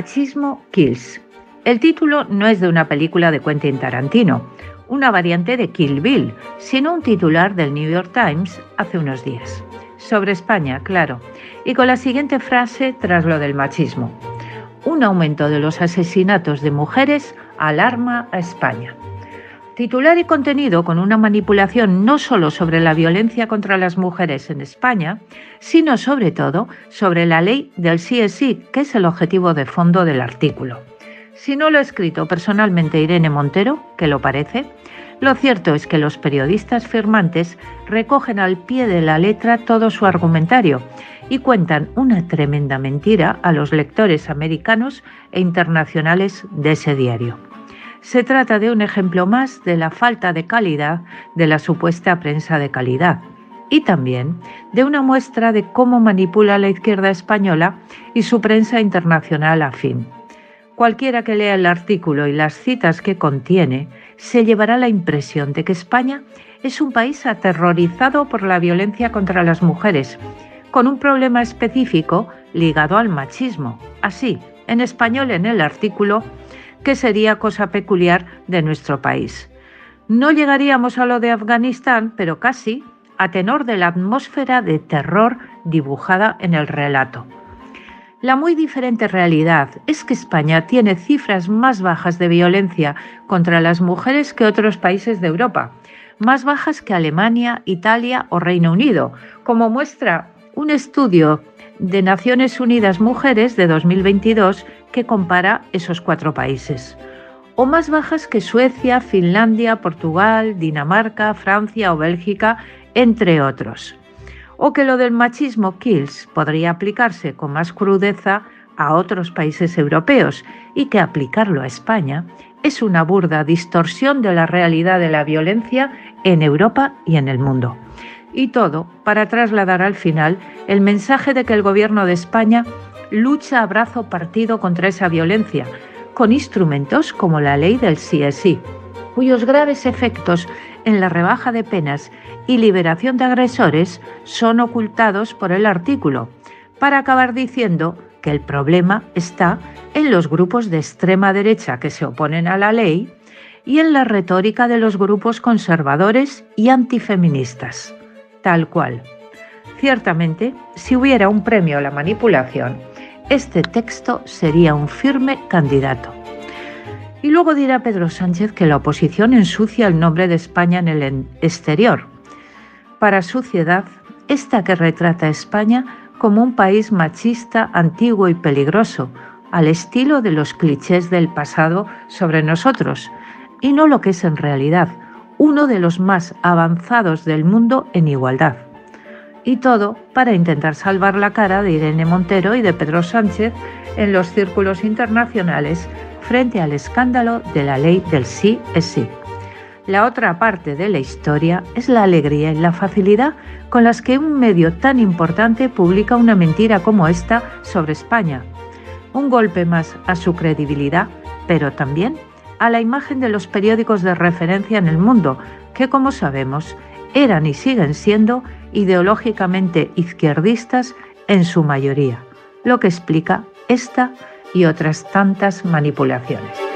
Machismo Kills. El título no es de una película de Quentin Tarantino, una variante de Kill Bill, sino un titular del New York Times hace unos días. Sobre España, claro, y con la siguiente frase tras lo del machismo. Un aumento de los asesinatos de mujeres alarma a España. Titular y contenido con una manipulación no solo sobre la violencia contra las mujeres en España, sino sobre todo sobre la ley del sí, que es el objetivo de fondo del artículo. Si no lo ha escrito personalmente Irene Montero, que lo parece, lo cierto es que los periodistas firmantes recogen al pie de la letra todo su argumentario y cuentan una tremenda mentira a los lectores americanos e internacionales de ese diario. Se trata de un ejemplo más de la falta de calidad de la supuesta prensa de calidad y también de una muestra de cómo manipula la izquierda española y su prensa internacional afín. Cualquiera que lea el artículo y las citas que contiene se llevará la impresión de que España es un país aterrorizado por la violencia contra las mujeres, con un problema específico ligado al machismo. Así, en español en el artículo, que sería cosa peculiar de nuestro país. No llegaríamos a lo de Afganistán, pero casi, a tenor de la atmósfera de terror dibujada en el relato. La muy diferente realidad es que España tiene cifras más bajas de violencia contra las mujeres que otros países de Europa, más bajas que Alemania, Italia o Reino Unido, como muestra un estudio de Naciones Unidas Mujeres de 2022 que compara esos cuatro países, o más bajas que Suecia, Finlandia, Portugal, Dinamarca, Francia o Bélgica, entre otros. O que lo del machismo kills podría aplicarse con más crudeza a otros países europeos y que aplicarlo a España es una burda distorsión de la realidad de la violencia en Europa y en el mundo. Y todo para trasladar al final el mensaje de que el Gobierno de España lucha a brazo partido contra esa violencia, con instrumentos como la ley del CSI, cuyos graves efectos en la rebaja de penas y liberación de agresores son ocultados por el artículo, para acabar diciendo que el problema está en los grupos de extrema derecha que se oponen a la ley y en la retórica de los grupos conservadores y antifeministas. Tal cual. Ciertamente, si hubiera un premio a la manipulación, este texto sería un firme candidato. Y luego dirá Pedro Sánchez que la oposición ensucia el nombre de España en el exterior. Para suciedad, esta que retrata a España como un país machista, antiguo y peligroso, al estilo de los clichés del pasado sobre nosotros, y no lo que es en realidad, uno de los más avanzados del mundo en igualdad y todo para intentar salvar la cara de Irene Montero y de Pedro Sánchez en los círculos internacionales frente al escándalo de la ley del sí es sí. La otra parte de la historia es la alegría y la facilidad con las que un medio tan importante publica una mentira como esta sobre España. Un golpe más a su credibilidad, pero también a la imagen de los periódicos de referencia en el mundo, que como sabemos eran y siguen siendo ideológicamente izquierdistas en su mayoría, lo que explica esta y otras tantas manipulaciones.